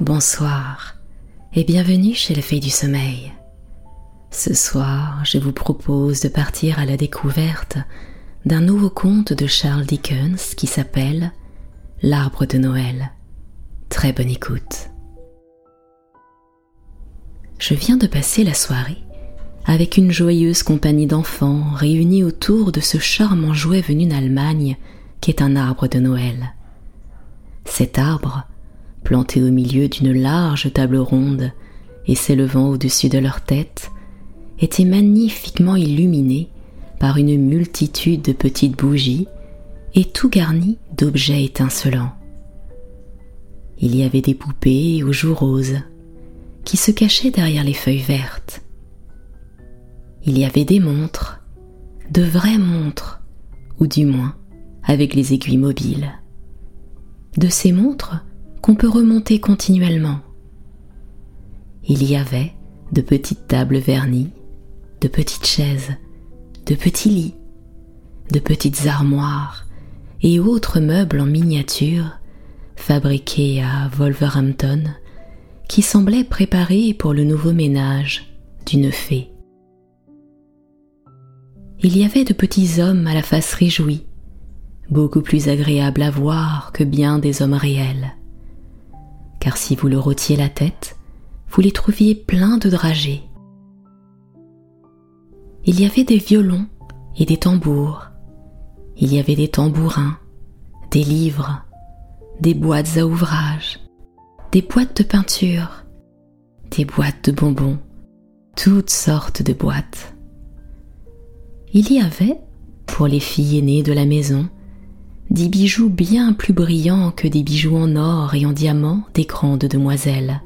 Bonsoir et bienvenue chez la Fée du Sommeil. Ce soir, je vous propose de partir à la découverte d'un nouveau conte de Charles Dickens qui s'appelle L'arbre de Noël. Très bonne écoute. Je viens de passer la soirée avec une joyeuse compagnie d'enfants réunis autour de ce charmant jouet venu d'Allemagne qui est un arbre de Noël. Cet arbre, planté au milieu d'une large table ronde et s'élevant au-dessus de leur tête, était magnifiquement illuminé par une multitude de petites bougies et tout garni d'objets étincelants. Il y avait des poupées aux joues roses qui se cachaient derrière les feuilles vertes. Il y avait des montres, de vraies montres, ou du moins avec les aiguilles mobiles. De ces montres qu'on peut remonter continuellement. Il y avait de petites tables vernies, de petites chaises, de petits lits, de petites armoires et autres meubles en miniature fabriqués à Wolverhampton qui semblaient préparés pour le nouveau ménage d'une fée. Il y avait de petits hommes à la face réjouie, beaucoup plus agréables à voir que bien des hommes réels car si vous leur ôtiez la tête, vous les trouviez pleins de dragées. Il y avait des violons et des tambours, il y avait des tambourins, des livres, des boîtes à ouvrage, des boîtes de peinture, des boîtes de bonbons, toutes sortes de boîtes. Il y avait, pour les filles aînées de la maison, des bijoux bien plus brillants que des bijoux en or et en diamant des grandes demoiselles.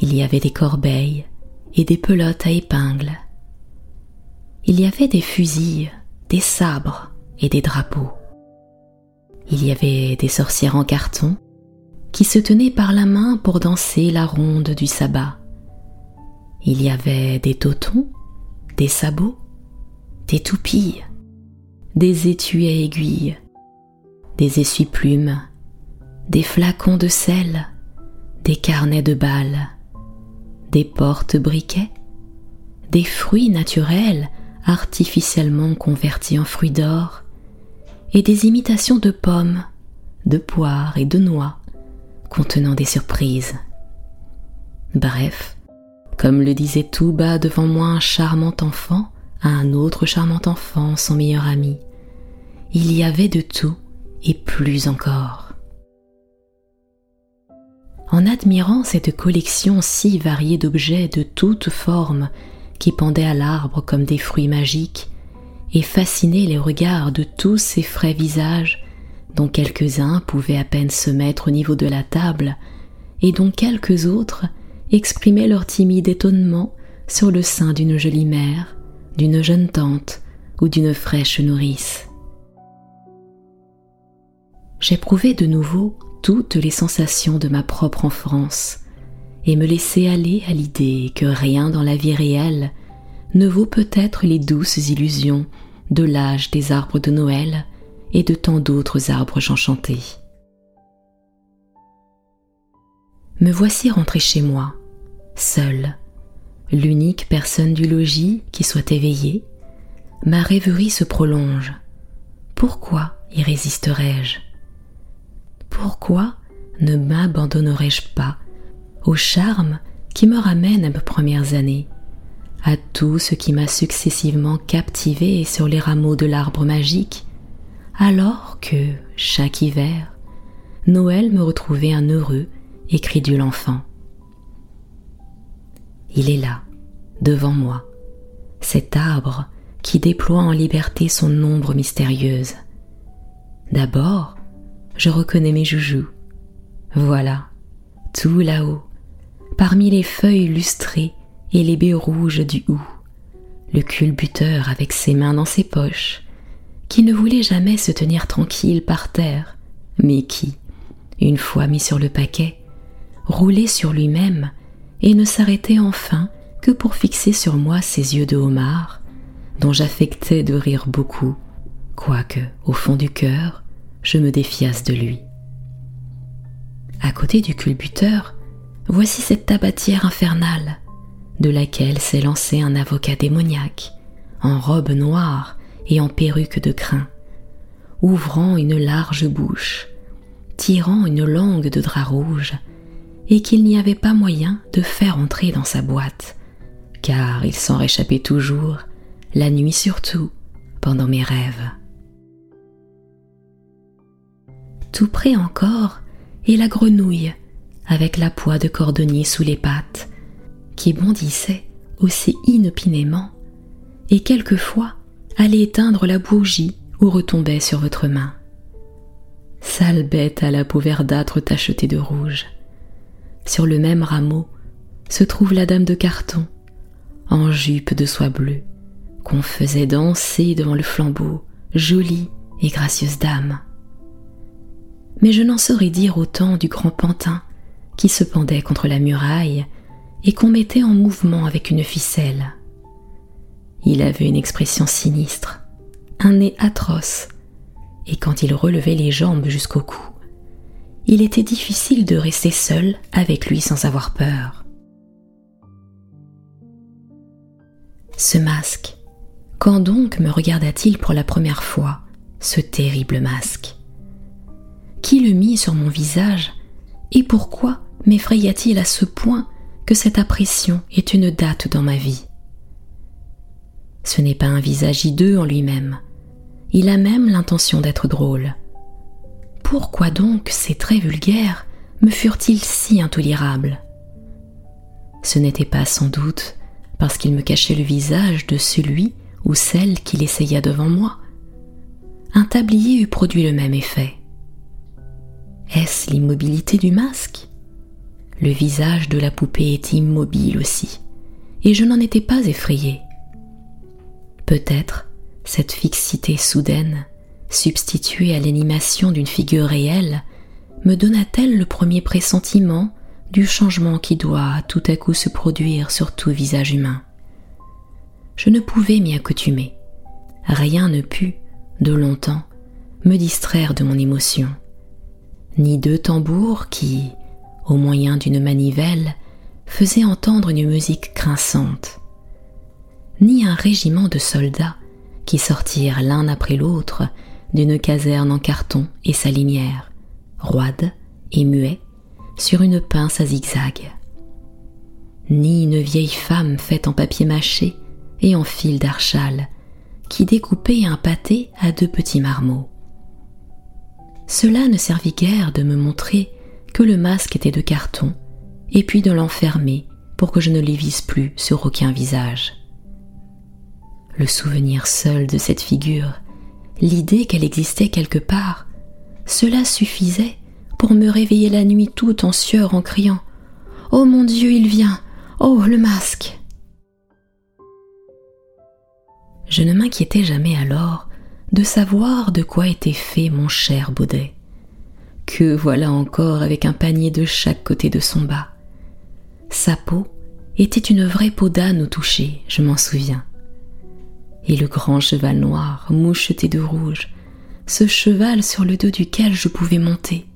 Il y avait des corbeilles et des pelotes à épingles. Il y avait des fusils, des sabres et des drapeaux. Il y avait des sorcières en carton qui se tenaient par la main pour danser la ronde du sabbat. Il y avait des totons, des sabots, des toupilles, des étuis à aiguilles, des essuie-plumes, des flacons de sel, des carnets de balles, des portes-briquets, des fruits naturels artificiellement convertis en fruits d'or, et des imitations de pommes, de poires et de noix contenant des surprises. Bref, comme le disait tout bas devant moi un charmant enfant, à un autre charmant enfant, son meilleur ami. Il y avait de tout et plus encore. En admirant cette collection si variée d'objets de toutes formes qui pendaient à l'arbre comme des fruits magiques, et fascinaient les regards de tous ces frais visages, dont quelques-uns pouvaient à peine se mettre au niveau de la table, et dont quelques autres exprimaient leur timide étonnement sur le sein d'une jolie mère, d'une jeune tante ou d'une fraîche nourrice. J'éprouvais de nouveau toutes les sensations de ma propre enfance et me laissais aller à l'idée que rien dans la vie réelle ne vaut peut-être les douces illusions de l'âge des arbres de Noël et de tant d'autres arbres enchantés. Me voici rentré chez moi, seule, l'unique personne du logis qui soit éveillée, ma rêverie se prolonge. Pourquoi y résisterais-je Pourquoi ne m'abandonnerais-je pas au charme qui me ramène à mes premières années, à tout ce qui m'a successivement captivé sur les rameaux de l'arbre magique, alors que, chaque hiver, Noël me retrouvait un heureux et crédule enfant? Il est là, devant moi, cet arbre qui déploie en liberté son ombre mystérieuse. D'abord, je reconnais mes joujoux. Voilà, tout là-haut, parmi les feuilles lustrées et les baies rouges du hou, le culbuteur avec ses mains dans ses poches, qui ne voulait jamais se tenir tranquille par terre, mais qui, une fois mis sur le paquet, roulait sur lui-même et ne s'arrêtait enfin que pour fixer sur moi ses yeux de homard, dont j'affectais de rire beaucoup, quoique, au fond du cœur, je me défiasse de lui. À côté du culbuteur, voici cette tabatière infernale, de laquelle s'est lancé un avocat démoniaque, en robe noire et en perruque de crin, ouvrant une large bouche, tirant une langue de drap rouge, et qu'il n'y avait pas moyen de faire entrer dans sa boîte, car il s'en réchappait toujours, la nuit surtout, pendant mes rêves. Tout près encore est la grenouille, avec la poix de cordonnier sous les pattes, qui bondissait aussi inopinément, et quelquefois allait éteindre la bougie ou retombait sur votre main. Sale bête à la peau verdâtre tachetée de rouge. Sur le même rameau se trouve la dame de carton, en jupe de soie bleue, qu'on faisait danser devant le flambeau, jolie et gracieuse dame. Mais je n'en saurais dire autant du grand pantin qui se pendait contre la muraille et qu'on mettait en mouvement avec une ficelle. Il avait une expression sinistre, un nez atroce, et quand il relevait les jambes jusqu'au cou, il était difficile de rester seul avec lui sans avoir peur. Ce masque, quand donc me regarda-t-il pour la première fois, ce terrible masque? Qui le mit sur mon visage? Et pourquoi m'effraya-t-il à ce point que cette apparition est une date dans ma vie? Ce n'est pas un visage hideux en lui-même, il a même l'intention d'être drôle. Pourquoi donc ces traits vulgaires me furent-ils si intolérables? Ce n'était pas sans doute parce qu'il me cachait le visage de celui ou celle qu'il essaya devant moi. Un tablier eût produit le même effet. Est-ce l'immobilité du masque? Le visage de la poupée est immobile aussi, et je n'en étais pas effrayée. Peut-être cette fixité soudaine, substituée à l'animation d'une figure réelle, me donna-t-elle le premier pressentiment du changement qui doit tout à coup se produire sur tout visage humain. Je ne pouvais m'y accoutumer. Rien ne put, de longtemps, me distraire de mon émotion. Ni deux tambours qui, au moyen d'une manivelle, faisaient entendre une musique grinçante, ni un régiment de soldats qui sortirent l'un après l'autre d'une caserne en carton et salinière, roide et muet, sur une pince à zigzag. Ni une vieille femme faite en papier mâché et en fil d'archal, qui découpait un pâté à deux petits marmots. Cela ne servit guère de me montrer que le masque était de carton, et puis de l'enfermer pour que je ne les visse plus sur aucun visage. Le souvenir seul de cette figure, l'idée qu'elle existait quelque part, cela suffisait pour me réveiller la nuit toute en sueur en criant Oh mon Dieu, il vient! Oh le masque! Je ne m'inquiétais jamais alors de savoir de quoi était fait mon cher Baudet, que voilà encore avec un panier de chaque côté de son bas. Sa peau était une vraie peau d'âne au toucher, je m'en souviens et le grand cheval noir moucheté de rouge, ce cheval sur le dos duquel je pouvais monter.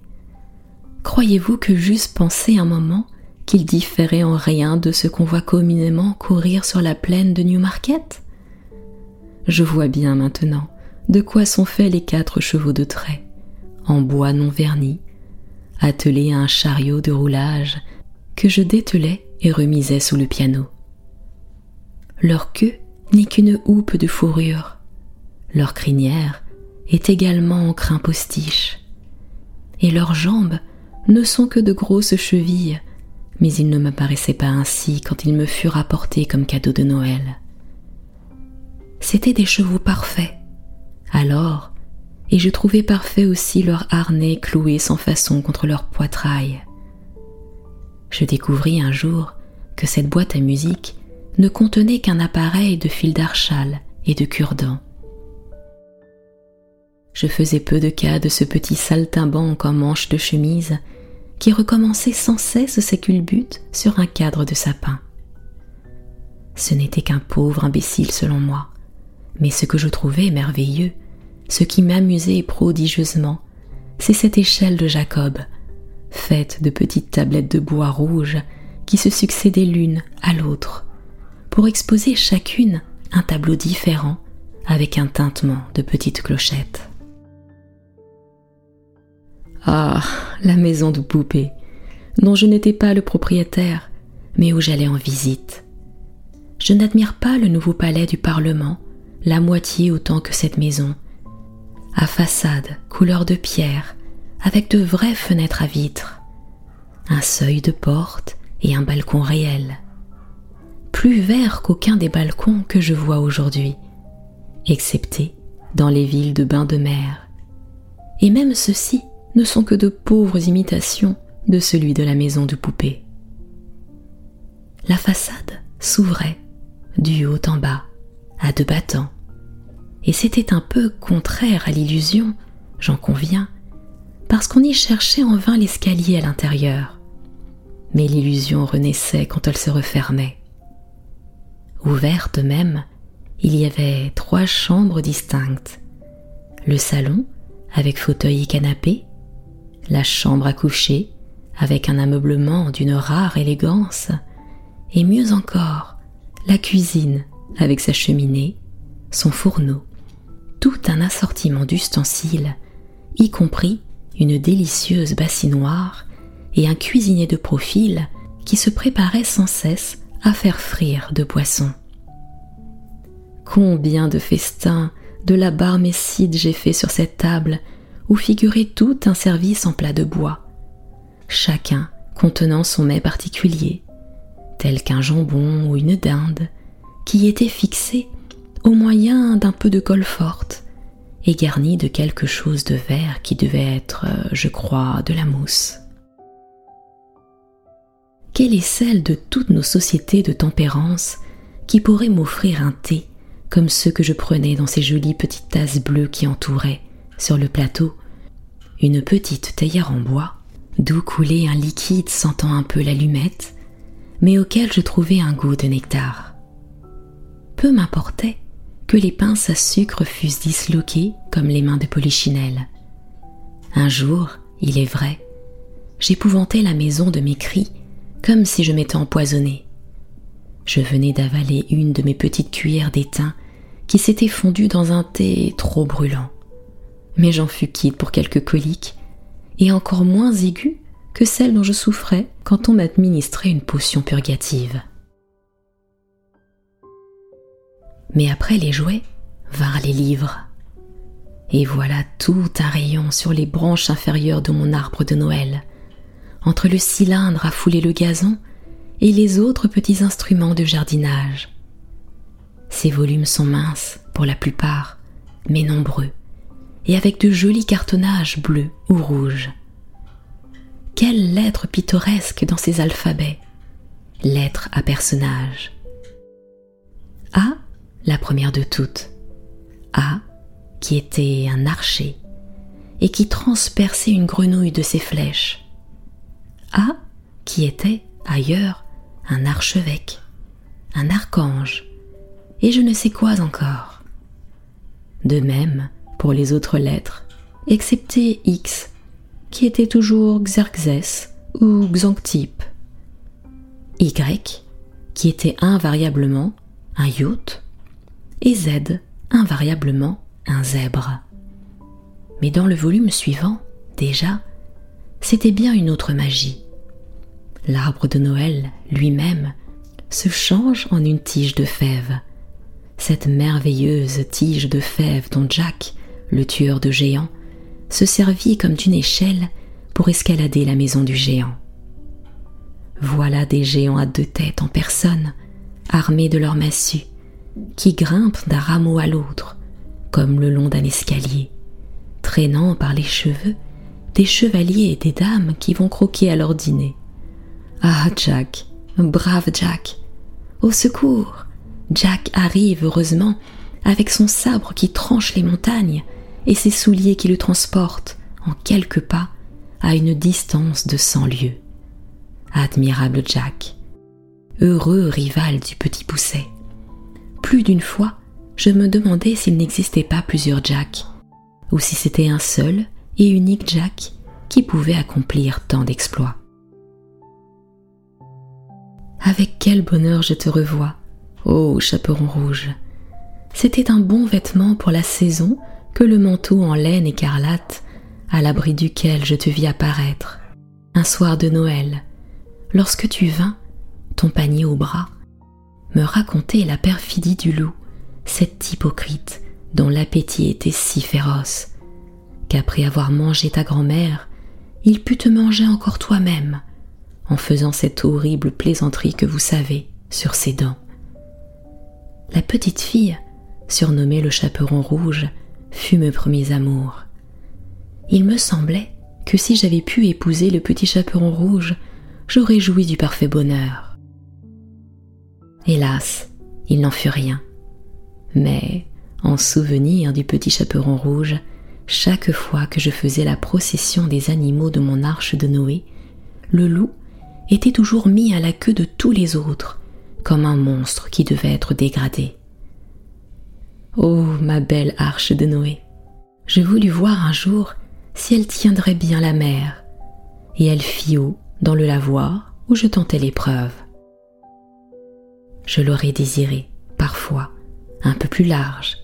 Croyez-vous que j'eusse pensé un moment qu'il différait en rien de ce qu'on voit communément courir sur la plaine de Newmarket? Je vois bien maintenant de quoi sont faits les quatre chevaux de trait, en bois non verni, attelés à un chariot de roulage que je dételais et remisais sous le piano. Leur queue n'est qu'une houppe de fourrure. Leur crinière est également en crin postiche. Et leurs jambes ne sont que de grosses chevilles, mais ils ne me paraissaient pas ainsi quand ils me furent apportés comme cadeau de Noël. C'étaient des chevaux parfaits. Alors, et je trouvais parfait aussi leur harnais cloué sans façon contre leur poitrail. Je découvris un jour que cette boîte à musique ne contenait qu'un appareil de fil d'archal et de cure-dents. Je faisais peu de cas de ce petit saltimbanque en manche de chemise qui recommençait sans cesse ses culbutes sur un cadre de sapin. Ce n'était qu'un pauvre imbécile selon moi, mais ce que je trouvais merveilleux, ce qui m'amusait prodigieusement, c'est cette échelle de Jacob, faites de petites tablettes de bois rouge qui se succédaient l'une à l'autre, pour exposer chacune un tableau différent avec un tintement de petites clochettes. Ah, la maison de poupée, dont je n'étais pas le propriétaire, mais où j'allais en visite. Je n'admire pas le nouveau palais du Parlement, la moitié autant que cette maison, à façade couleur de pierre, avec de vraies fenêtres à vitres, un seuil de porte et un balcon réel. Plus vert qu'aucun des balcons que je vois aujourd'hui, excepté dans les villes de bains de mer. Et même ceux-ci ne sont que de pauvres imitations de celui de la maison de poupée. La façade s'ouvrait du haut en bas, à deux battants, et c'était un peu contraire à l'illusion, j'en conviens, parce qu'on y cherchait en vain l'escalier à l'intérieur. Mais l'illusion renaissait quand elle se refermait. Ouverte même, il y avait trois chambres distinctes. Le salon, avec fauteuil et canapé, la chambre à coucher, avec un ameublement d'une rare élégance, et mieux encore, la cuisine, avec sa cheminée, son fourneau, tout un assortiment d'ustensiles, y compris une délicieuse bassinoire et un cuisinier de profil qui se préparait sans cesse à faire frire de poissons. Combien de festins de la barmécide j'ai fait sur cette table où figurait tout un service en plat de bois, chacun contenant son mets particulier, tel qu'un jambon ou une dinde, qui était fixé au moyen d'un peu de colle forte et garni de quelque chose de vert qui devait être, euh, je crois, de la mousse. Quelle est celle de toutes nos sociétés de tempérance qui pourrait m'offrir un thé comme ceux que je prenais dans ces jolies petites tasses bleues qui entouraient, sur le plateau, une petite théière en bois, d'où coulait un liquide sentant un peu l'allumette, mais auquel je trouvais un goût de nectar. Peu m'importait que les pinces à sucre fussent disloquées comme les mains de Polichinelle. Un jour, il est vrai, j'épouvantais la maison de mes cris comme si je m'étais empoisonnée. Je venais d'avaler une de mes petites cuillères d'étain qui s'était fondue dans un thé trop brûlant. Mais j'en fus quitte pour quelques coliques, et encore moins aiguës que celles dont je souffrais quand on m'administrait une potion purgative. Mais après les jouets vinrent les livres. Et voilà tout un rayon sur les branches inférieures de mon arbre de Noël, entre le cylindre à fouler le gazon et les autres petits instruments de jardinage. Ces volumes sont minces pour la plupart, mais nombreux, et avec de jolis cartonnages bleus ou rouges. Quelles lettres pittoresques dans ces alphabets Lettres à personnages. A, la première de toutes. A, qui était un archer, et qui transperçait une grenouille de ses flèches. A, qui était, ailleurs, un archevêque, un archange, et je ne sais quoi encore. De même pour les autres lettres, excepté X, qui était toujours Xerxes ou Xantippe. Y, qui était invariablement un yacht, et Z, invariablement un zèbre. Mais dans le volume suivant, déjà, c'était bien une autre magie. L'arbre de Noël lui-même se change en une tige de fèves cette merveilleuse tige de fèves dont Jack, le tueur de géants, se servit comme d'une échelle pour escalader la maison du géant. Voilà des géants à deux têtes en personne, armés de leurs massues, qui grimpent d'un rameau à l'autre, comme le long d'un escalier, traînant par les cheveux des chevaliers et des dames qui vont croquer à leur dîner. Ah, Jack, brave Jack, au secours, Jack arrive heureusement avec son sabre qui tranche les montagnes et ses souliers qui le transportent en quelques pas à une distance de cent lieues. Admirable Jack, heureux rival du petit pousset. Plus d'une fois, je me demandais s'il n'existait pas plusieurs Jack, ou si c'était un seul et unique Jack qui pouvait accomplir tant d'exploits. Avec quel bonheur je te revois, ô chaperon rouge. C'était un bon vêtement pour la saison que le manteau en laine écarlate, à l'abri duquel je te vis apparaître, un soir de Noël, lorsque tu vins, ton panier au bras, me raconter la perfidie du loup, cet hypocrite dont l'appétit était si féroce, qu'après avoir mangé ta grand-mère, il put te manger encore toi-même, en faisant cette horrible plaisanterie que vous savez sur ses dents. La petite fille, surnommée le chaperon rouge, fut mes premiers amours. Il me semblait que si j'avais pu épouser le petit chaperon rouge, j'aurais joui du parfait bonheur. Hélas, il n'en fut rien. Mais, en souvenir du petit chaperon rouge, chaque fois que je faisais la procession des animaux de mon arche de Noé, le loup était toujours mis à la queue de tous les autres, comme un monstre qui devait être dégradé. Oh, ma belle arche de Noé, je voulus voir un jour si elle tiendrait bien la mer, et elle fit haut dans le lavoir où je tentais l'épreuve. Je l'aurais désiré, parfois, un peu plus large,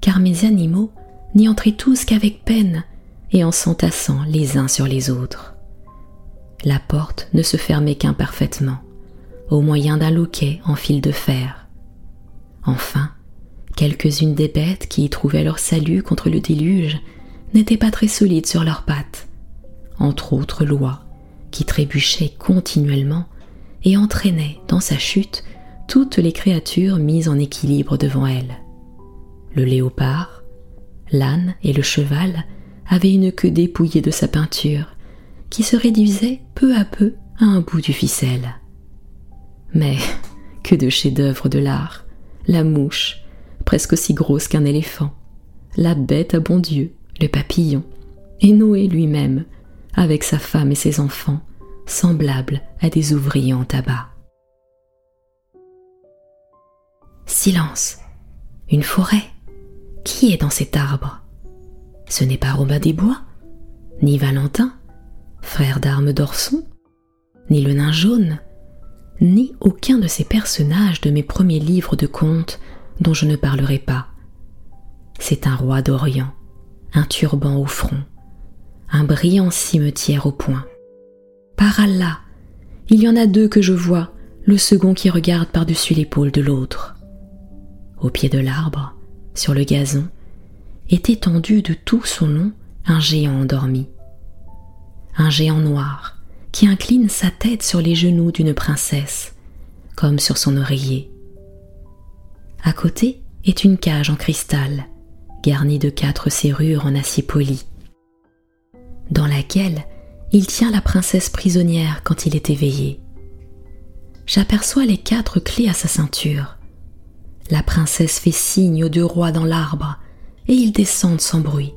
car mes animaux n'y entraient tous qu'avec peine et en s'entassant les uns sur les autres. La porte ne se fermait qu'imparfaitement, au moyen d'un loquet en fil de fer. Enfin, quelques-unes des bêtes qui y trouvaient leur salut contre le déluge n'étaient pas très solides sur leurs pattes, entre autres lois, qui trébuchaient continuellement et entraînaient dans sa chute toutes les créatures mises en équilibre devant elle. Le léopard, l'âne et le cheval avaient une queue dépouillée de sa peinture, qui se réduisait peu à peu à un bout du ficelle. Mais que de chefs-d'œuvre de l'art La mouche, presque aussi grosse qu'un éléphant, la bête à bon Dieu, le papillon, et Noé lui-même, avec sa femme et ses enfants, semblables à des ouvriers en tabac. Silence. Une forêt. Qui est dans cet arbre? Ce n'est pas Robin des Bois, ni Valentin, frère d'armes d'Orson, ni le nain jaune, ni aucun de ces personnages de mes premiers livres de contes dont je ne parlerai pas. C'est un roi d'Orient, un turban au front, un brillant cimetière au poing. Par Allah, il y en a deux que je vois, le second qui regarde par-dessus l'épaule de l'autre. Au pied de l'arbre, sur le gazon, est étendu de tout son long un géant endormi un géant noir qui incline sa tête sur les genoux d'une princesse, comme sur son oreiller. À côté est une cage en cristal, garnie de quatre serrures en acier poli, dans laquelle il tient la princesse prisonnière quand il est éveillé. J'aperçois les quatre clés à sa ceinture. La princesse fait signe aux deux rois dans l'arbre, et ils descendent sans bruit.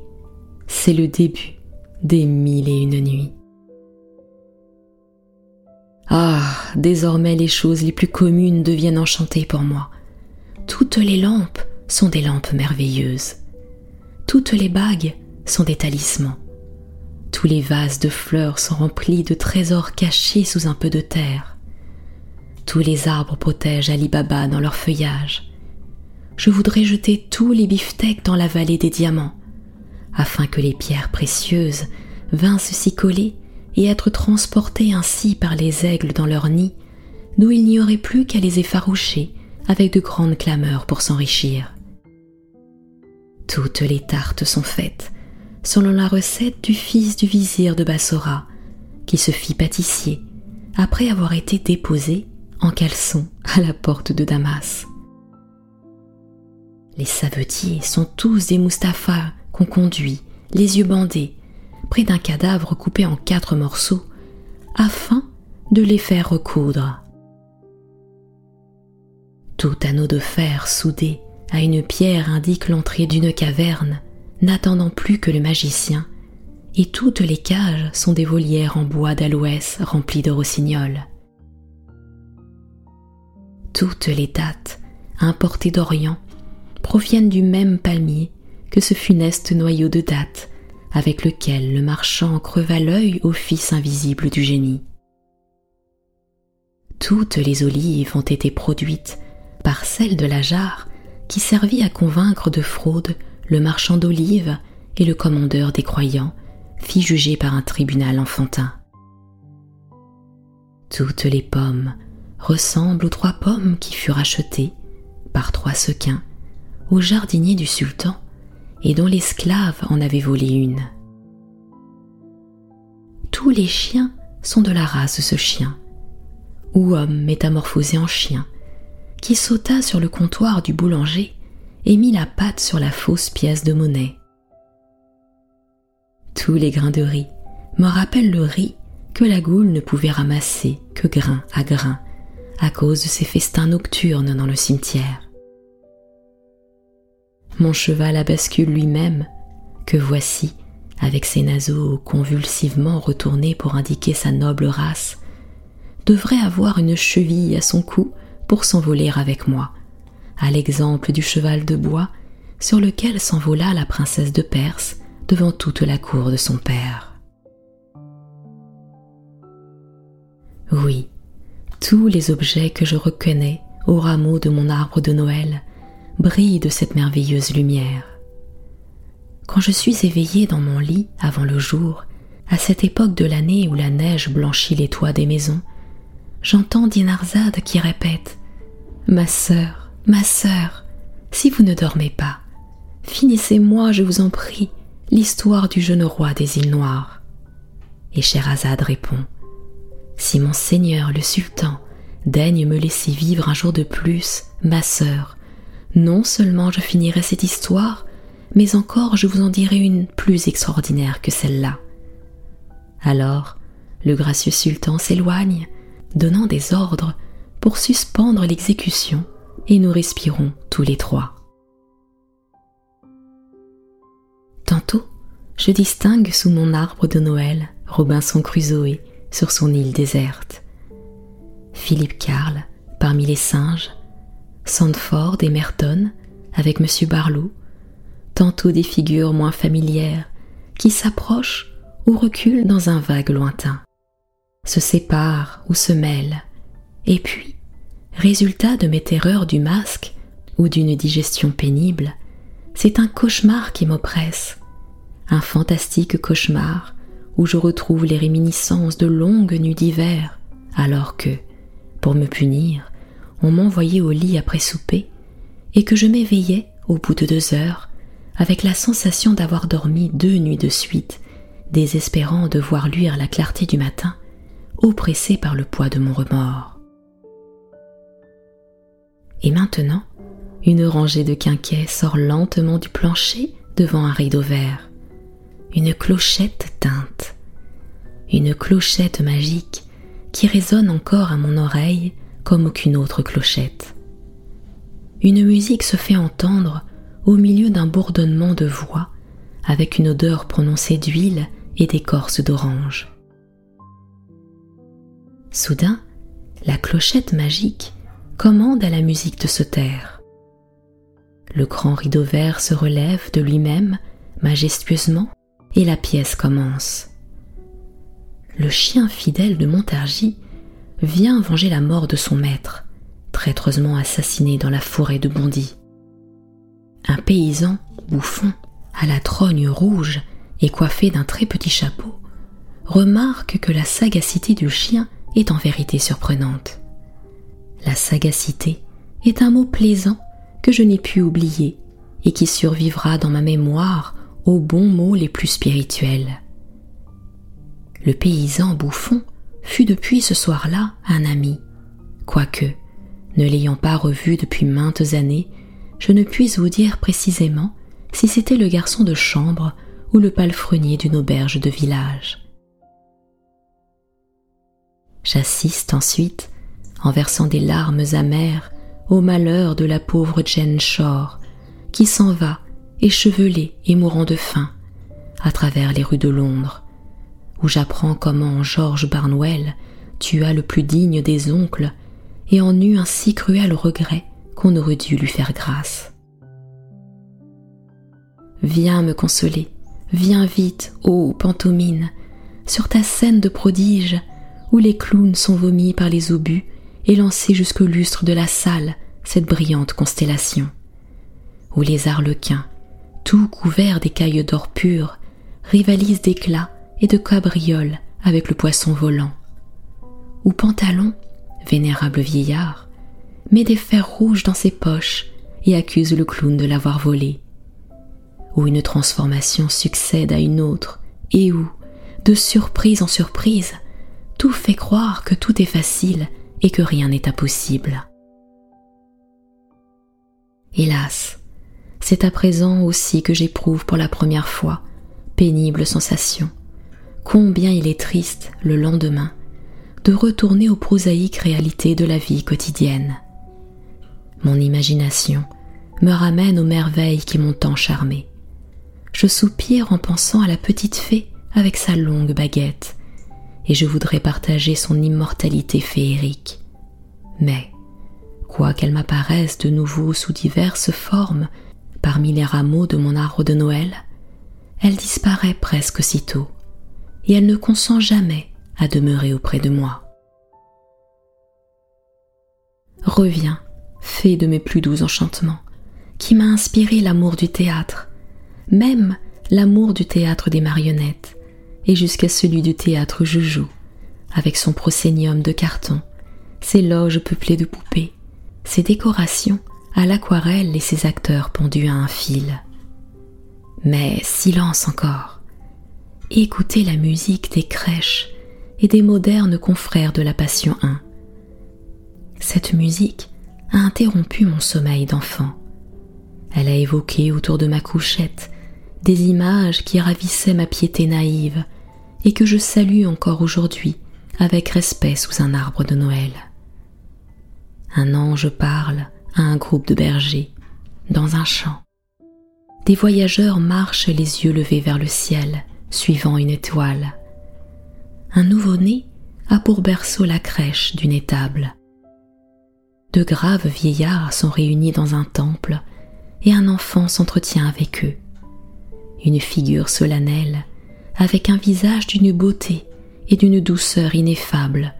C'est le début des mille et une nuits. Ah, désormais les choses les plus communes deviennent enchantées pour moi. Toutes les lampes sont des lampes merveilleuses. Toutes les bagues sont des talismans. Tous les vases de fleurs sont remplis de trésors cachés sous un peu de terre. Tous les arbres protègent Ali Baba dans leur feuillage. Je voudrais jeter tous les beefsteaks dans la vallée des diamants afin que les pierres précieuses vinssent s'y coller et être transportées ainsi par les aigles dans leur nid, d'où il n'y aurait plus qu'à les effaroucher avec de grandes clameurs pour s'enrichir. Toutes les tartes sont faites selon la recette du fils du vizir de Bassora, qui se fit pâtissier après avoir été déposé en caleçon à la porte de Damas. Les savetiers sont tous des Mustapha conduit, les yeux bandés, près d'un cadavre coupé en quatre morceaux, afin de les faire recoudre. Tout anneau de fer soudé à une pierre indique l'entrée d'une caverne, n'attendant plus que le magicien, et toutes les cages sont des volières en bois d'aloès remplies de rossignols. Toutes les dates, importées d'Orient, proviennent du même palmier que ce funeste noyau de dattes avec lequel le marchand creva l'œil au fils invisible du génie. Toutes les olives ont été produites par celle de la jarre qui servit à convaincre de fraude le marchand d'olives et le commandeur des croyants, fit juger par un tribunal enfantin. Toutes les pommes ressemblent aux trois pommes qui furent achetées par trois sequins au jardinier du sultan et dont l'esclave en avait volé une. Tous les chiens sont de la race ce chien, ou homme métamorphosé en chien, qui sauta sur le comptoir du boulanger et mit la patte sur la fausse pièce de monnaie. Tous les grains de riz me rappellent le riz que la goule ne pouvait ramasser que grain à grain à cause de ses festins nocturnes dans le cimetière. Mon cheval à bascule lui-même, que voici, avec ses naseaux convulsivement retournés pour indiquer sa noble race, devrait avoir une cheville à son cou pour s'envoler avec moi, à l'exemple du cheval de bois sur lequel s'envola la princesse de Perse devant toute la cour de son père. Oui, tous les objets que je reconnais au rameau de mon arbre de Noël brillent de cette merveilleuse lumière. Quand je suis éveillée dans mon lit avant le jour, à cette époque de l'année où la neige blanchit les toits des maisons, j'entends Dinarzade qui répète Ma sœur, ma sœur, si vous ne dormez pas, finissez-moi, je vous en prie, l'histoire du jeune roi des îles Noires. Et Scheherazade répond Si mon seigneur le sultan daigne me laisser vivre un jour de plus, ma sœur, non seulement je finirai cette histoire, mais encore je vous en dirai une plus extraordinaire que celle-là. Alors, le gracieux sultan s'éloigne, donnant des ordres pour suspendre l'exécution, et nous respirons tous les trois. Tantôt, je distingue sous mon arbre de Noël Robinson Crusoe sur son île déserte, Philippe Karl parmi les singes, Sandford et Merton avec M. Barlow, tantôt des figures moins familières qui s'approchent ou reculent dans un vague lointain, se séparent ou se mêlent, et puis, résultat de mes terreurs du masque ou d'une digestion pénible, c'est un cauchemar qui m'oppresse, un fantastique cauchemar où je retrouve les réminiscences de longues nuits d'hiver, alors que, pour me punir, on m'envoyait au lit après souper, et que je m'éveillais au bout de deux heures, avec la sensation d'avoir dormi deux nuits de suite, désespérant de voir luire la clarté du matin, oppressé par le poids de mon remords. Et maintenant, une rangée de quinquets sort lentement du plancher devant un rideau vert. Une clochette teinte. Une clochette magique qui résonne encore à mon oreille comme aucune autre clochette. Une musique se fait entendre au milieu d'un bourdonnement de voix avec une odeur prononcée d'huile et d'écorce d'orange. Soudain, la clochette magique commande à la musique de se taire. Le grand rideau vert se relève de lui-même majestueusement et la pièce commence. Le chien fidèle de Montargis vient venger la mort de son maître, traîtreusement assassiné dans la forêt de Bondy. Un paysan, bouffon, à la trogne rouge et coiffé d'un très petit chapeau, remarque que la sagacité du chien est en vérité surprenante. La sagacité est un mot plaisant que je n'ai pu oublier et qui survivra dans ma mémoire aux bons mots les plus spirituels. Le paysan bouffon fut depuis ce soir-là un ami, quoique, ne l'ayant pas revu depuis maintes années, je ne puisse vous dire précisément si c'était le garçon de chambre ou le palefrenier d'une auberge de village. J'assiste ensuite, en versant des larmes amères, au malheur de la pauvre Jane Shore, qui s'en va, échevelée et mourant de faim, à travers les rues de Londres, où j'apprends comment George Barnwell tua le plus digne des oncles et en eut un si cruel regret qu'on aurait dû lui faire grâce. Viens me consoler, viens vite, ô pantomime, sur ta scène de prodige, où les clowns sont vomis par les obus et lancés jusqu'au lustre de la salle, cette brillante constellation, où les arlequins, tout couverts d'écailles d'or pur, rivalisent d'éclats et de cabrioles avec le poisson volant, où Pantalon, vénérable vieillard, met des fers rouges dans ses poches et accuse le clown de l'avoir volé, où une transformation succède à une autre et où, de surprise en surprise, tout fait croire que tout est facile et que rien n'est impossible. Hélas, c'est à présent aussi que j'éprouve pour la première fois pénible sensation. Combien il est triste le lendemain de retourner aux prosaïques réalités de la vie quotidienne. Mon imagination me ramène aux merveilles qui m'ont tant charmé. Je soupire en pensant à la petite fée avec sa longue baguette, et je voudrais partager son immortalité féerique. Mais, quoiqu'elle m'apparaisse de nouveau sous diverses formes parmi les rameaux de mon arbre de Noël, elle disparaît presque aussitôt, et elle ne consent jamais à demeurer auprès de moi. Reviens, fée de mes plus doux enchantements, qui m'a inspiré l'amour du théâtre, même l'amour du théâtre des marionnettes, et jusqu'à celui du théâtre joujou, avec son proscénium de carton, ses loges peuplées de poupées, ses décorations à l'aquarelle et ses acteurs pendus à un fil. Mais silence encore. Écoutez la musique des crèches et des modernes confrères de la Passion 1. Cette musique a interrompu mon sommeil d'enfant. Elle a évoqué autour de ma couchette des images qui ravissaient ma piété naïve et que je salue encore aujourd'hui avec respect sous un arbre de Noël. Un ange parle à un groupe de bergers dans un champ. Des voyageurs marchent les yeux levés vers le ciel, suivant une étoile. Un nouveau-né a pour berceau la crèche d'une étable. De graves vieillards sont réunis dans un temple et un enfant s'entretient avec eux. Une figure solennelle, avec un visage d'une beauté et d'une douceur ineffable,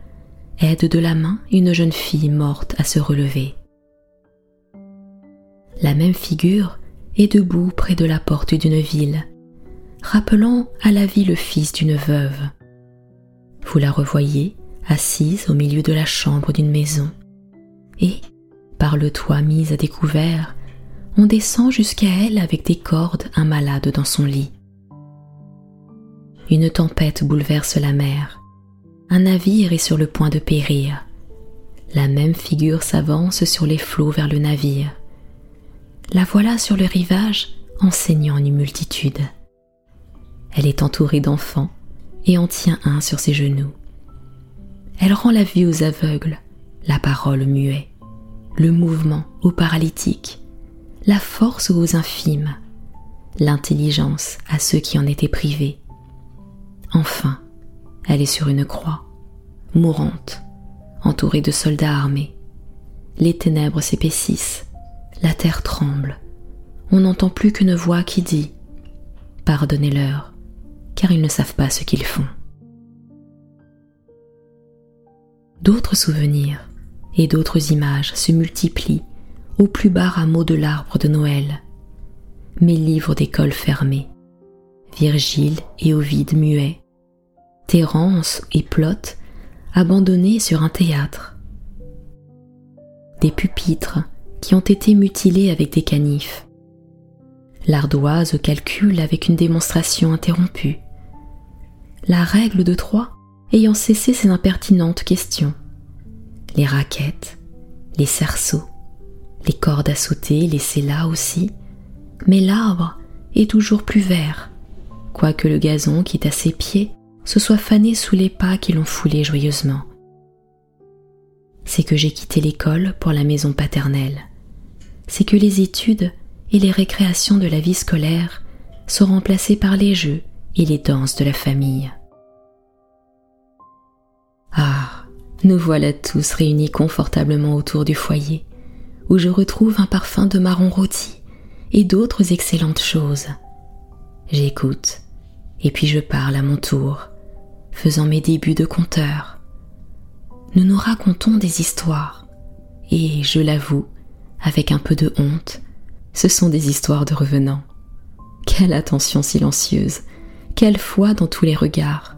aide de la main une jeune fille morte à se relever. La même figure est debout près de la porte d'une ville, rappelant à la vie le fils d'une veuve. Vous la revoyez assise au milieu de la chambre d'une maison, et, par le toit mis à découvert, on descend jusqu'à elle avec des cordes un malade dans son lit. Une tempête bouleverse la mer. Un navire est sur le point de périr. La même figure s'avance sur les flots vers le navire. La voilà sur le rivage enseignant une multitude. Elle est entourée d'enfants et en tient un sur ses genoux. Elle rend la vue aux aveugles, la parole muet, le mouvement aux paralytiques, la force aux infimes, l'intelligence à ceux qui en étaient privés. Enfin, elle est sur une croix, mourante, entourée de soldats armés. Les ténèbres s'épaississent, la terre tremble. On n'entend plus qu'une voix qui dit ⁇ Pardonnez-leur, car ils ne savent pas ce qu'ils font ⁇ D'autres souvenirs et d'autres images se multiplient au plus bas rameau de l'arbre de Noël. Mes livres d'école fermés, Virgile et Ovide muets, Terence et Plot abandonnés sur un théâtre, des pupitres qui ont été mutilés avec des canifs, l'ardoise calcule avec une démonstration interrompue, la règle de trois ayant cessé ses impertinentes questions, les raquettes, les cerceaux, les cordes à sauter laissées là aussi, mais l'arbre est toujours plus vert, quoique le gazon qui est à ses pieds se soit fané sous les pas qui l'ont foulé joyeusement. C'est que j'ai quitté l'école pour la maison paternelle. C'est que les études et les récréations de la vie scolaire sont remplacées par les jeux et les danses de la famille. Ah, nous voilà tous réunis confortablement autour du foyer, où je retrouve un parfum de marron rôti et d'autres excellentes choses. J'écoute et puis je parle à mon tour, faisant mes débuts de conteur. Nous nous racontons des histoires, et je l'avoue, avec un peu de honte, ce sont des histoires de revenants. Quelle attention silencieuse, quelle foi dans tous les regards.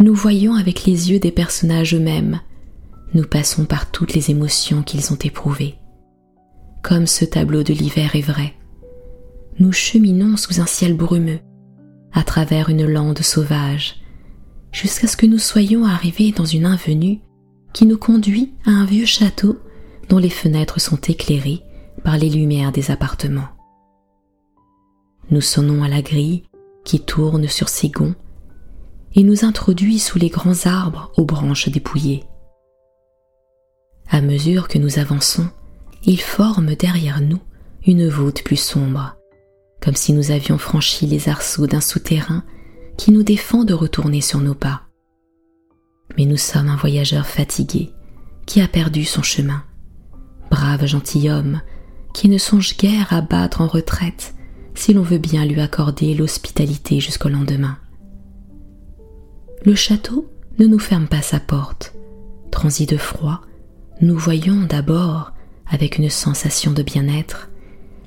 Nous voyons avec les yeux des personnages eux-mêmes, nous passons par toutes les émotions qu'ils ont éprouvées. Comme ce tableau de l'hiver est vrai, nous cheminons sous un ciel brumeux, à travers une lande sauvage, jusqu'à ce que nous soyons arrivés dans une invenue qui nous conduit à un vieux château dont les fenêtres sont éclairées par les lumières des appartements. Nous sonnons à la grille qui tourne sur ses gonds et nous introduit sous les grands arbres aux branches dépouillées. À mesure que nous avançons, il forme derrière nous une voûte plus sombre, comme si nous avions franchi les arceaux d'un souterrain qui nous défend de retourner sur nos pas. Mais nous sommes un voyageur fatigué qui a perdu son chemin. Brave gentilhomme qui ne songe guère à battre en retraite si l'on veut bien lui accorder l'hospitalité jusqu'au lendemain. Le château ne nous ferme pas sa porte. Transi de froid, nous voyons d'abord, avec une sensation de bien-être,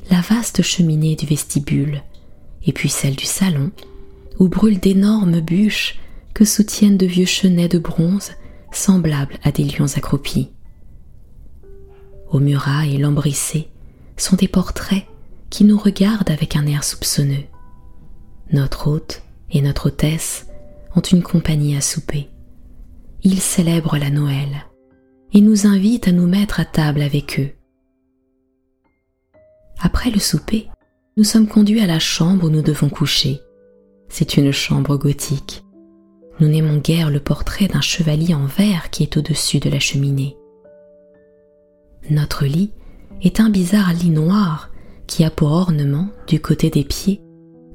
la vaste cheminée du vestibule, et puis celle du salon, où brûlent d'énormes bûches que soutiennent de vieux chenets de bronze semblables à des lions accroupis. Aux murailles lambrissées sont des portraits qui nous regardent avec un air soupçonneux. Notre hôte et notre hôtesse ont une compagnie à souper. Ils célèbrent la Noël et nous invitent à nous mettre à table avec eux. Après le souper, nous sommes conduits à la chambre où nous devons coucher. C'est une chambre gothique. Nous n'aimons guère le portrait d'un chevalier en verre qui est au-dessus de la cheminée. Notre lit est un bizarre lit noir qui a pour ornement, du côté des pieds,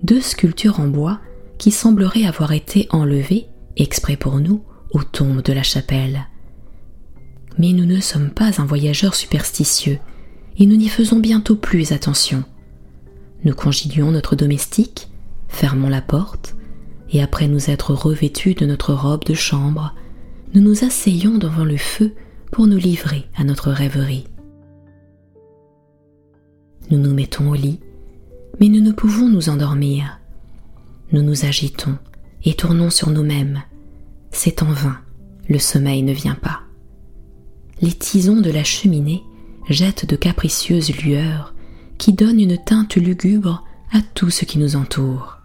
deux sculptures en bois qui sembleraient avoir été enlevées, exprès pour nous, aux tombes de la chapelle. Mais nous ne sommes pas un voyageur superstitieux, et nous n'y faisons bientôt plus attention. Nous congédions notre domestique, fermons la porte, et après nous être revêtus de notre robe de chambre, nous nous asseyons devant le feu pour nous livrer à notre rêverie. Nous nous mettons au lit, mais nous ne pouvons nous endormir. Nous nous agitons et tournons sur nous-mêmes. C'est en vain, le sommeil ne vient pas. Les tisons de la cheminée jettent de capricieuses lueurs qui donnent une teinte lugubre à tout ce qui nous entoure.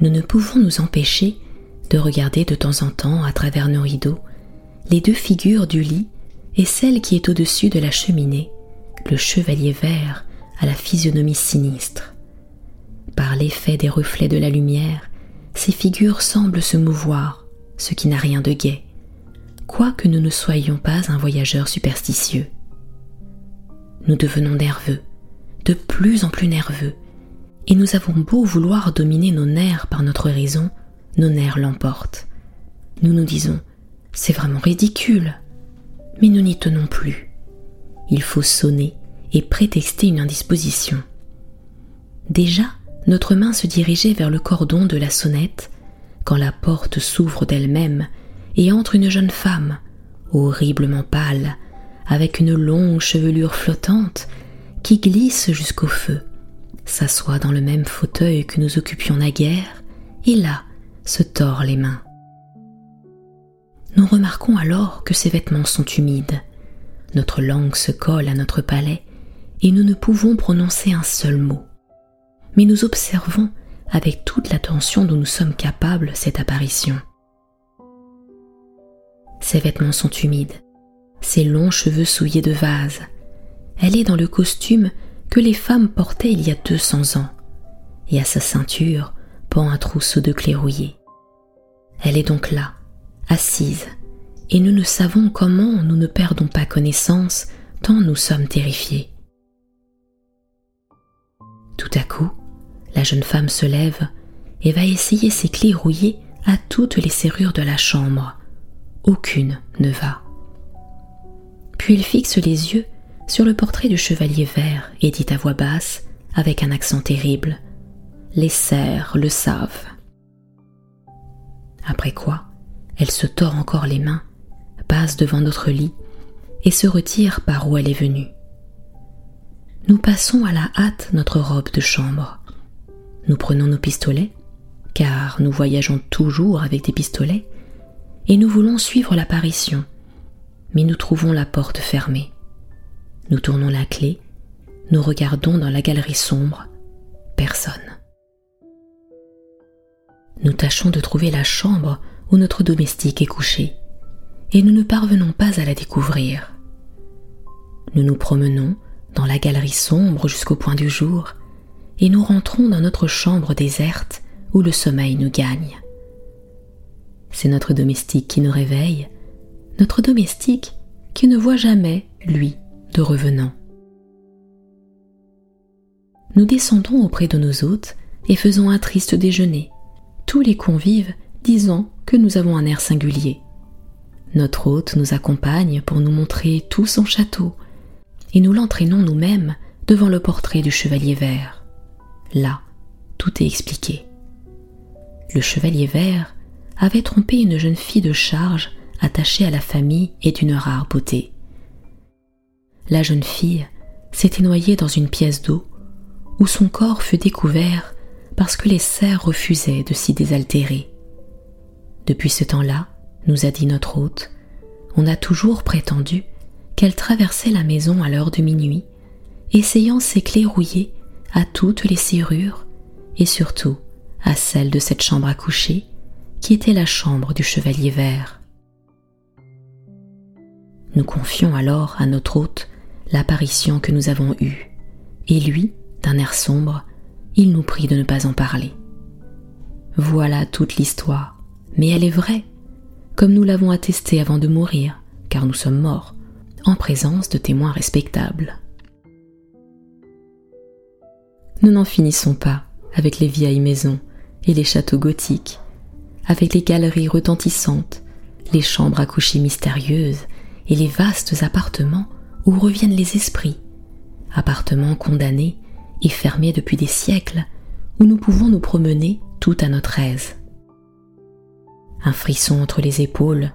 Nous ne pouvons nous empêcher de regarder de temps en temps à travers nos rideaux les deux figures du lit et celle qui est au-dessus de la cheminée le chevalier vert à la physionomie sinistre. Par l'effet des reflets de la lumière, ces figures semblent se mouvoir, ce qui n'a rien de gai, quoique nous ne soyons pas un voyageur superstitieux. Nous devenons nerveux, de plus en plus nerveux, et nous avons beau vouloir dominer nos nerfs par notre raison, nos nerfs l'emportent. Nous nous disons, c'est vraiment ridicule, mais nous n'y tenons plus il faut sonner et prétexter une indisposition. Déjà, notre main se dirigeait vers le cordon de la sonnette quand la porte s'ouvre d'elle-même et entre une jeune femme, horriblement pâle, avec une longue chevelure flottante qui glisse jusqu'au feu, s'assoit dans le même fauteuil que nous occupions naguère et là se tord les mains. Nous remarquons alors que ses vêtements sont humides notre langue se colle à notre palais et nous ne pouvons prononcer un seul mot. Mais nous observons avec toute l'attention dont nous sommes capables cette apparition. Ses vêtements sont humides, ses longs cheveux souillés de vase. Elle est dans le costume que les femmes portaient il y a deux cents ans, et à sa ceinture pend un trousseau de clés rouillées. Elle est donc là, assise, et nous ne savons comment nous ne perdons pas connaissance tant nous sommes terrifiés. Tout à coup, la jeune femme se lève et va essayer ses clés rouillées à toutes les serrures de la chambre. Aucune ne va. Puis elle fixe les yeux sur le portrait du chevalier vert et dit à voix basse, avec un accent terrible les serres le savent. Après quoi, elle se tord encore les mains, passe devant notre lit et se retire par où elle est venue. Nous passons à la hâte notre robe de chambre. Nous prenons nos pistolets, car nous voyageons toujours avec des pistolets, et nous voulons suivre l'apparition, mais nous trouvons la porte fermée. Nous tournons la clé, nous regardons dans la galerie sombre, personne. Nous tâchons de trouver la chambre où notre domestique est couché, et nous ne parvenons pas à la découvrir. Nous nous promenons dans la galerie sombre jusqu'au point du jour, et nous rentrons dans notre chambre déserte où le sommeil nous gagne. C'est notre domestique qui nous réveille, notre domestique qui ne voit jamais, lui, de revenant. Nous descendons auprès de nos hôtes et faisons un triste déjeuner, tous les convives disant que nous avons un air singulier. Notre hôte nous accompagne pour nous montrer tout son château, et nous l'entraînons nous-mêmes devant le portrait du chevalier vert. Là, tout est expliqué. Le chevalier vert avait trompé une jeune fille de charge attachée à la famille et d'une rare beauté. La jeune fille s'était noyée dans une pièce d'eau où son corps fut découvert parce que les cerfs refusaient de s'y désaltérer. Depuis ce temps-là, nous a dit notre hôte, on a toujours prétendu qu'elle traversait la maison à l'heure de minuit, essayant ses clés rouillées à toutes les serrures et surtout à celle de cette chambre à coucher qui était la chambre du chevalier vert. Nous confions alors à notre hôte l'apparition que nous avons eue, et lui, d'un air sombre, il nous prie de ne pas en parler. Voilà toute l'histoire, mais elle est vraie, comme nous l'avons attesté avant de mourir, car nous sommes morts, en présence de témoins respectables. Nous n'en finissons pas avec les vieilles maisons et les châteaux gothiques, avec les galeries retentissantes, les chambres à coucher mystérieuses et les vastes appartements où reviennent les esprits, appartements condamnés et fermés depuis des siècles, où nous pouvons nous promener tout à notre aise. Un frisson entre les épaules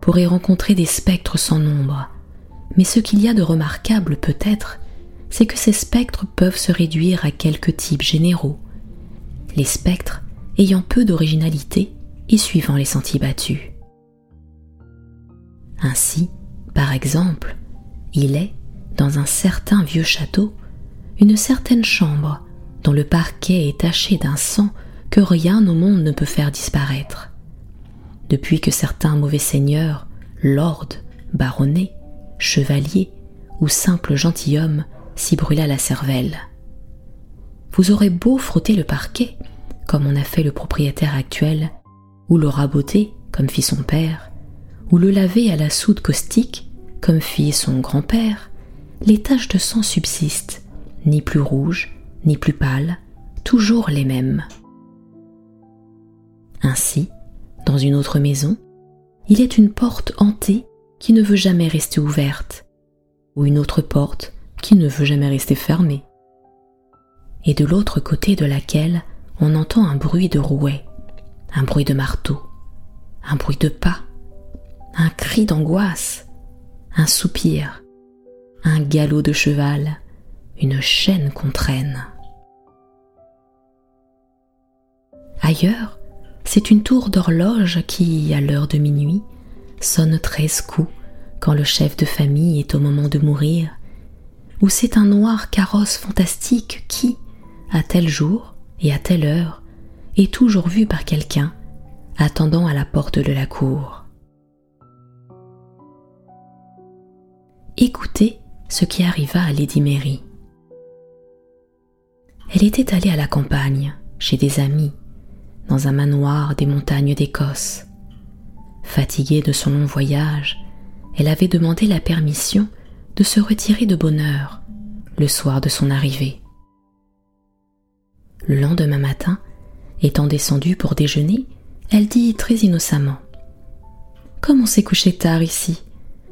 pourrait rencontrer des spectres sans nombre, mais ce qu'il y a de remarquable peut-être, c'est que ces spectres peuvent se réduire à quelques types généraux, les spectres ayant peu d'originalité et suivant les sentiers battus. Ainsi, par exemple, il est, dans un certain vieux château, une certaine chambre dont le parquet est taché d'un sang que rien au monde ne peut faire disparaître. Depuis que certains mauvais seigneurs, lords, baronnets, chevaliers ou simples gentilshommes s'y brûla la cervelle. Vous aurez beau frotter le parquet, comme en a fait le propriétaire actuel, ou le raboter, comme fit son père, ou le laver à la soude caustique, comme fit son grand-père, les taches de sang subsistent, ni plus rouges, ni plus pâles, toujours les mêmes. Ainsi, dans une autre maison, il est une porte hantée qui ne veut jamais rester ouverte, ou une autre porte qui ne veut jamais rester fermée, et de l'autre côté de laquelle on entend un bruit de rouet, un bruit de marteau, un bruit de pas, un cri d'angoisse, un soupir, un galop de cheval, une chaîne qu'on traîne. Ailleurs, c'est une tour d'horloge qui, à l'heure de minuit, sonne treize coups quand le chef de famille est au moment de mourir, ou c'est un noir carrosse fantastique qui, à tel jour et à telle heure, est toujours vu par quelqu'un attendant à la porte de la cour. Écoutez ce qui arriva à Lady Mary. Elle était allée à la campagne, chez des amis, dans un manoir des montagnes d'Écosse. Fatiguée de son long voyage, elle avait demandé la permission de se retirer de bonne heure, le soir de son arrivée. Le lendemain matin, étant descendue pour déjeuner, elle dit très innocemment Comme on s'est couché tard ici,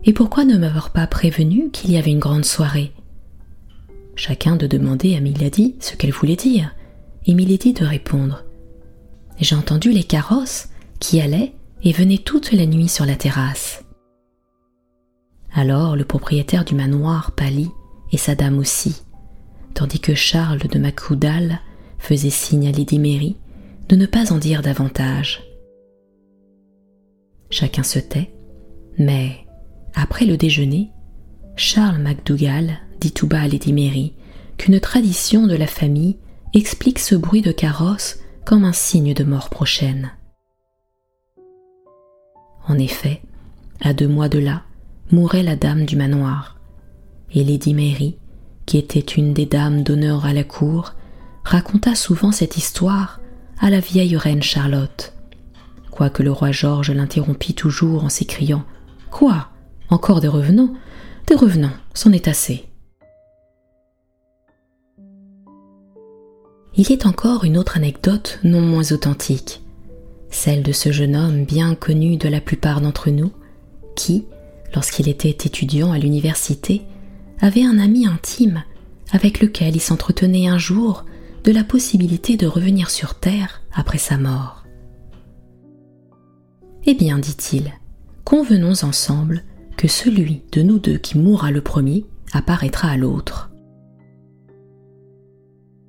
et pourquoi ne m'avoir pas prévenu qu'il y avait une grande soirée? Chacun de demander à Milady ce qu'elle voulait dire, et Milady de répondre. J'ai entendu les carrosses qui allaient et venaient toute la nuit sur la terrasse. Alors le propriétaire du manoir pâlit et sa dame aussi, tandis que Charles de Macoudal faisait signe à Lady Mary de ne pas en dire davantage. Chacun se tait, mais après le déjeuner, Charles MacDougall dit tout bas à Lady Mary qu'une tradition de la famille explique ce bruit de carrosse comme un signe de mort prochaine. En effet, à deux mois de là, mourait la dame du manoir, et Lady Mary, qui était une des dames d'honneur à la cour, raconta souvent cette histoire à la vieille reine Charlotte, quoique le roi George l'interrompit toujours en s'écriant Quoi? Encore des revenants? Des revenants, c'en est assez. Il y a encore une autre anecdote non moins authentique, celle de ce jeune homme bien connu de la plupart d'entre nous, qui, lorsqu'il était étudiant à l'université, avait un ami intime avec lequel il s'entretenait un jour de la possibilité de revenir sur Terre après sa mort. Eh bien, dit-il, convenons ensemble que celui de nous deux qui mourra le premier apparaîtra à l'autre.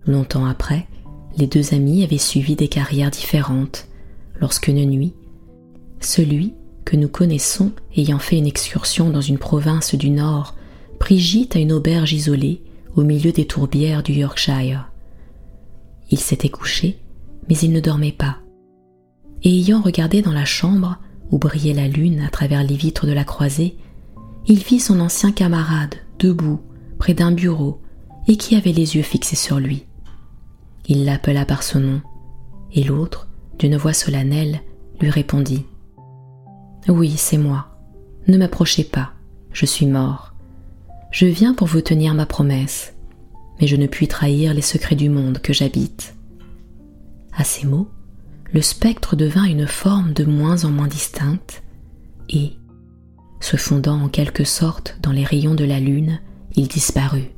Longtemps après, les deux amis avaient suivi des carrières différentes, lorsqu'une nuit, celui que nous connaissons ayant fait une excursion dans une province du Nord prit gîte à une auberge isolée au milieu des tourbières du Yorkshire. Il s'était couché, mais il ne dormait pas. Et ayant regardé dans la chambre où brillait la lune à travers les vitres de la croisée, il vit son ancien camarade debout près d'un bureau et qui avait les yeux fixés sur lui. Il l'appela par son nom, et l'autre, d'une voix solennelle, lui répondit Oui, c'est moi. Ne m'approchez pas, je suis mort. Je viens pour vous tenir ma promesse, mais je ne puis trahir les secrets du monde que j'habite. À ces mots, le spectre devint une forme de moins en moins distincte, et, se fondant en quelque sorte dans les rayons de la lune, il disparut.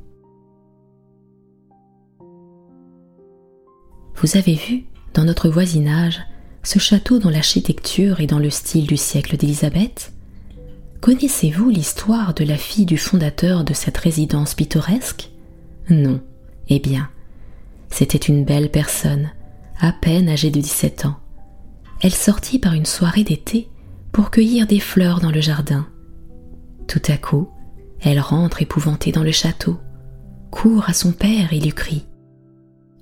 Vous avez vu, dans notre voisinage, ce château dont l'architecture est dans le style du siècle d'Élisabeth? Connaissez-vous l'histoire de la fille du fondateur de cette résidence pittoresque? Non. Eh bien, c'était une belle personne, à peine âgée de 17 ans. Elle sortit par une soirée d'été pour cueillir des fleurs dans le jardin. Tout à coup, elle rentre épouvantée dans le château, court à son père et lui crie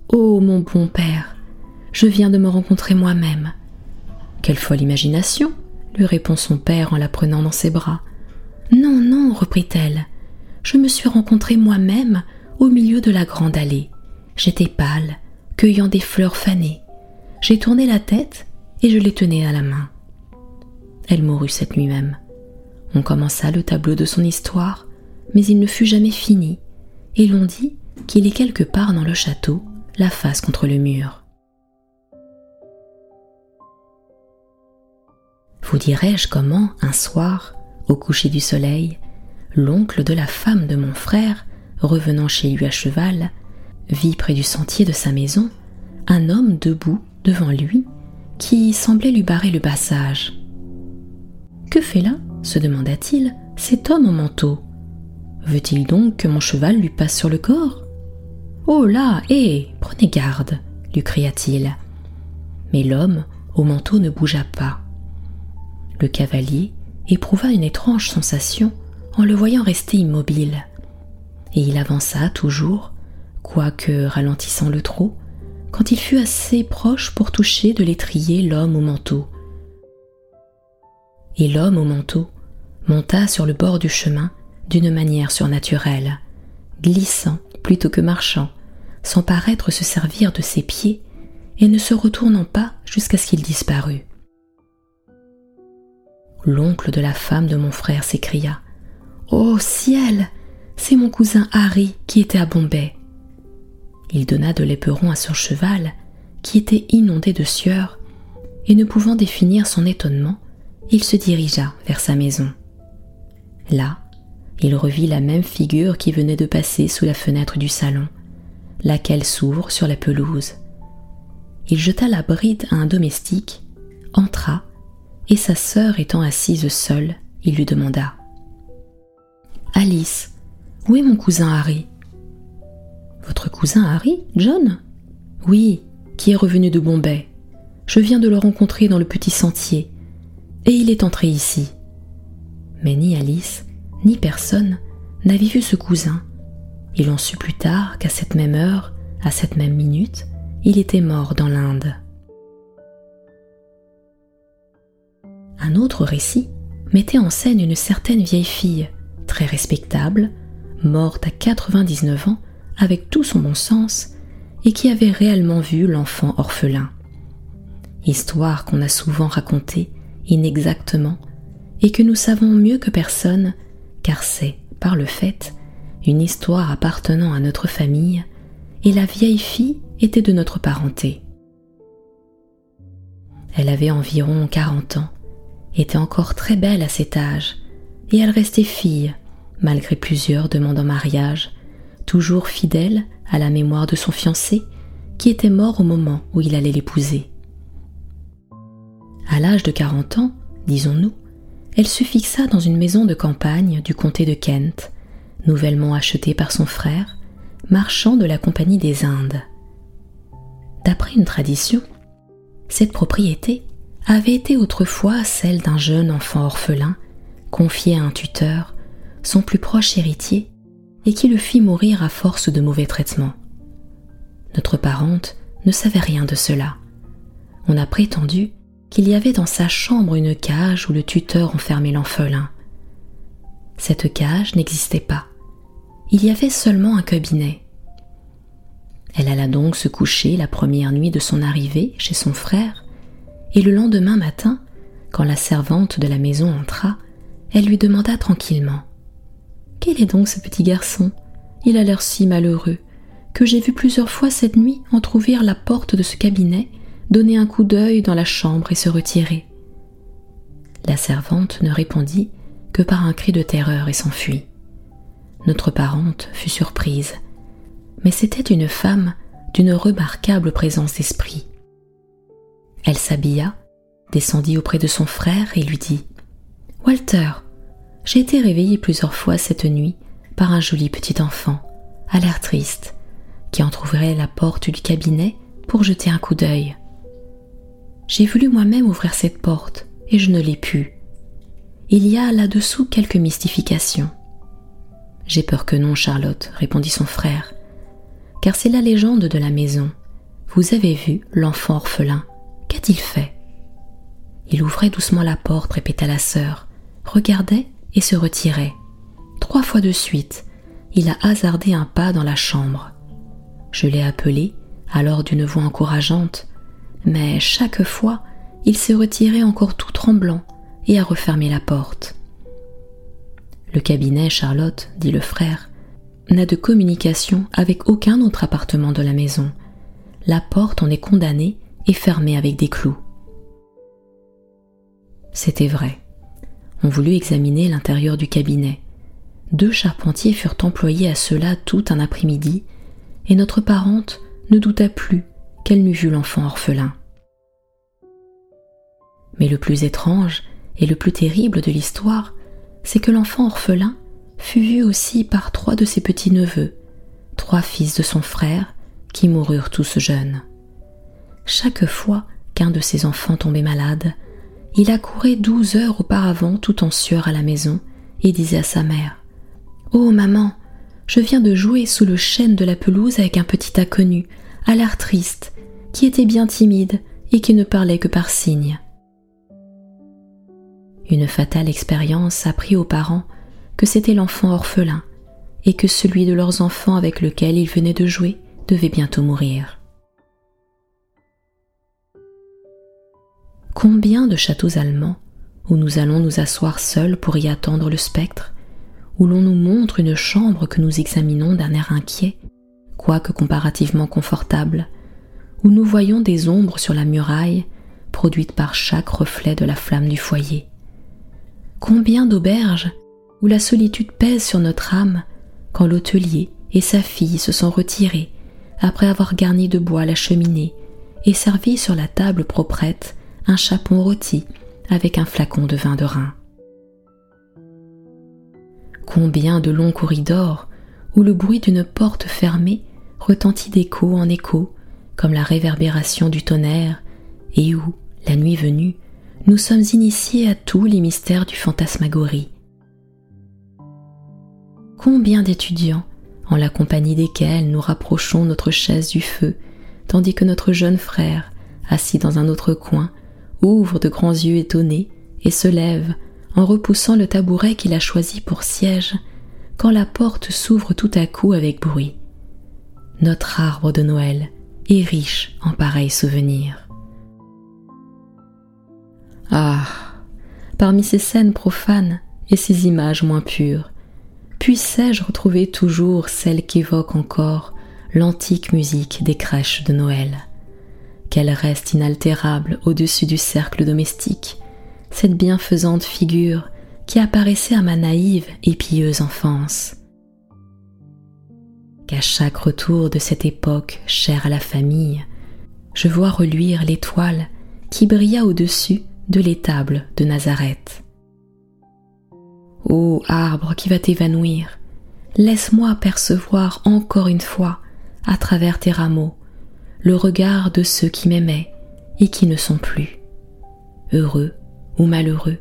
Oh mon bon père, je viens de me rencontrer moi-même. Quelle folle imagination lui répond son père en la prenant dans ses bras. Non, non, reprit-elle, je me suis rencontrée moi-même au milieu de la grande allée. J'étais pâle, cueillant des fleurs fanées. J'ai tourné la tête et je les tenais à la main. Elle mourut cette nuit même. On commença le tableau de son histoire, mais il ne fut jamais fini, et l'on dit qu'il est quelque part dans le château, la face contre le mur. Vous dirai-je comment, un soir, au coucher du soleil, l'oncle de la femme de mon frère, revenant chez lui à cheval, vit près du sentier de sa maison un homme debout devant lui qui semblait lui barrer le passage. Que fait là se demanda-t-il cet homme en manteau? Veut-il donc que mon cheval lui passe sur le corps? Oh là, hé, prenez garde, lui cria-t-il. Mais l'homme au manteau ne bougea pas. Le cavalier éprouva une étrange sensation en le voyant rester immobile, et il avança toujours, quoique ralentissant le trot, quand il fut assez proche pour toucher de l'étrier l'homme au manteau. Et l'homme au manteau monta sur le bord du chemin d'une manière surnaturelle, glissant plutôt que marchant, sans paraître se servir de ses pieds et ne se retournant pas jusqu'à ce qu'il disparût. L'oncle de la femme de mon frère s'écria Oh ciel C'est mon cousin Harry qui était à Bombay. Il donna de l'éperon à son cheval, qui était inondé de sueur, et ne pouvant définir son étonnement, il se dirigea vers sa maison. Là, il revit la même figure qui venait de passer sous la fenêtre du salon, laquelle s'ouvre sur la pelouse, il jeta la bride à un domestique, entra, et sa sœur étant assise seule, il lui demanda Alice, où est mon cousin Harry? Votre cousin Harry, John? Oui, qui est revenu de Bombay. Je viens de le rencontrer dans le petit sentier, et il est entré ici. Mais ni Alice, ni personne n'avait vu ce cousin. Il en sut plus tard qu'à cette même heure, à cette même minute, il était mort dans l'Inde. Un autre récit mettait en scène une certaine vieille fille, très respectable, morte à 99 ans avec tout son bon sens, et qui avait réellement vu l'enfant orphelin. Histoire qu'on a souvent racontée inexactement et que nous savons mieux que personne, car c'est, par le fait, une histoire appartenant à notre famille, et la vieille fille était de notre parenté. Elle avait environ 40 ans, était encore très belle à cet âge, et elle restait fille, malgré plusieurs demandes en mariage, toujours fidèle à la mémoire de son fiancé, qui était mort au moment où il allait l'épouser. À l'âge de 40 ans, disons-nous, elle se fixa dans une maison de campagne du comté de Kent, nouvellement achetée par son frère, marchand de la Compagnie des Indes. D'après une tradition, cette propriété avait été autrefois celle d'un jeune enfant orphelin, confié à un tuteur, son plus proche héritier, et qui le fit mourir à force de mauvais traitements. Notre parente ne savait rien de cela. On a prétendu qu'il y avait dans sa chambre une cage où le tuteur enfermait l'orphelin. Cette cage n'existait pas. Il y avait seulement un cabinet. Elle alla donc se coucher la première nuit de son arrivée chez son frère, et le lendemain matin, quand la servante de la maison entra, elle lui demanda tranquillement Quel est donc ce petit garçon? Il a l'air si malheureux que j'ai vu plusieurs fois cette nuit entr'ouvrir la porte de ce cabinet, donner un coup d'œil dans la chambre et se retirer. La servante ne répondit par un cri de terreur et s'enfuit. Notre parente fut surprise mais c'était une femme d'une remarquable présence d'esprit. Elle s'habilla, descendit auprès de son frère et lui dit Walter, j'ai été réveillée plusieurs fois cette nuit par un joli petit enfant, à l'air triste, qui entr'ouvrait la porte du cabinet pour jeter un coup d'œil. J'ai voulu moi-même ouvrir cette porte et je ne l'ai pu. Il y a là-dessous quelques mystifications. J'ai peur que non, Charlotte, répondit son frère, car c'est la légende de la maison. Vous avez vu l'enfant orphelin. Qu'a-t-il fait? Il ouvrait doucement la porte, répéta la sœur, regardait et se retirait. Trois fois de suite, il a hasardé un pas dans la chambre. Je l'ai appelé, alors d'une voix encourageante, mais chaque fois, il s'est retiré encore tout tremblant et a refermé la porte. Le cabinet, Charlotte, dit le frère, n'a de communication avec aucun autre appartement de la maison. La porte en est condamnée et fermée avec des clous. C'était vrai. On voulut examiner l'intérieur du cabinet. Deux charpentiers furent employés à cela tout un après-midi, et notre parente ne douta plus qu'elle n'eût vu l'enfant orphelin. Mais le plus étrange et le plus terrible de l'histoire, c'est que l'enfant orphelin fut vu aussi par trois de ses petits-neveux, trois fils de son frère, qui moururent tous jeunes. Chaque fois qu'un de ses enfants tombait malade, il accourait douze heures auparavant tout en sueur à la maison et disait à sa mère Oh maman, je viens de jouer sous le chêne de la pelouse avec un petit inconnu, à l'air triste, qui était bien timide et qui ne parlait que par signes. Une fatale expérience apprit aux parents que c'était l'enfant orphelin et que celui de leurs enfants avec lequel ils venaient de jouer devait bientôt mourir. Combien de châteaux allemands où nous allons nous asseoir seuls pour y attendre le spectre, où l'on nous montre une chambre que nous examinons d'un air inquiet, quoique comparativement confortable, où nous voyons des ombres sur la muraille produites par chaque reflet de la flamme du foyer. Combien d'auberges où la solitude pèse sur notre âme quand l'hôtelier et sa fille se sont retirés après avoir garni de bois la cheminée et servit sur la table proprette un chapon rôti avec un flacon de vin de Rhin. Combien de longs corridors où le bruit d'une porte fermée retentit d'écho en écho comme la réverbération du tonnerre et où, la nuit venue, nous sommes initiés à tous les mystères du fantasmagorie. Combien d'étudiants, en la compagnie desquels nous rapprochons notre chaise du feu, tandis que notre jeune frère, assis dans un autre coin, ouvre de grands yeux étonnés et se lève en repoussant le tabouret qu'il a choisi pour siège, quand la porte s'ouvre tout à coup avec bruit. Notre arbre de Noël est riche en pareils souvenirs. Ah, parmi ces scènes profanes et ces images moins pures, puissais-je retrouver toujours celle qu'évoque encore l'antique musique des crèches de Noël? Qu'elle reste inaltérable au-dessus du cercle domestique, cette bienfaisante figure qui apparaissait à ma naïve et pieuse enfance. Qu'à chaque retour de cette époque chère à la famille, je vois reluire l'étoile qui brilla au-dessus de l'étable de Nazareth. Ô arbre qui va t'évanouir, laisse-moi percevoir encore une fois, à travers tes rameaux, le regard de ceux qui m'aimaient et qui ne sont plus. Heureux ou malheureux,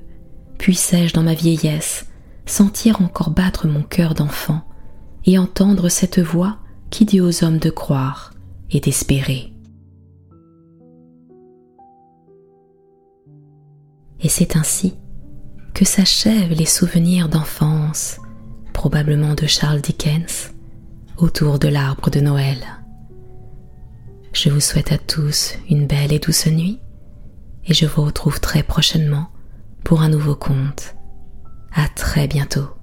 puissais-je dans ma vieillesse sentir encore battre mon cœur d'enfant et entendre cette voix qui dit aux hommes de croire et d'espérer. Et c'est ainsi que s'achèvent les souvenirs d'enfance, probablement de Charles Dickens, autour de l'arbre de Noël. Je vous souhaite à tous une belle et douce nuit et je vous retrouve très prochainement pour un nouveau conte. À très bientôt.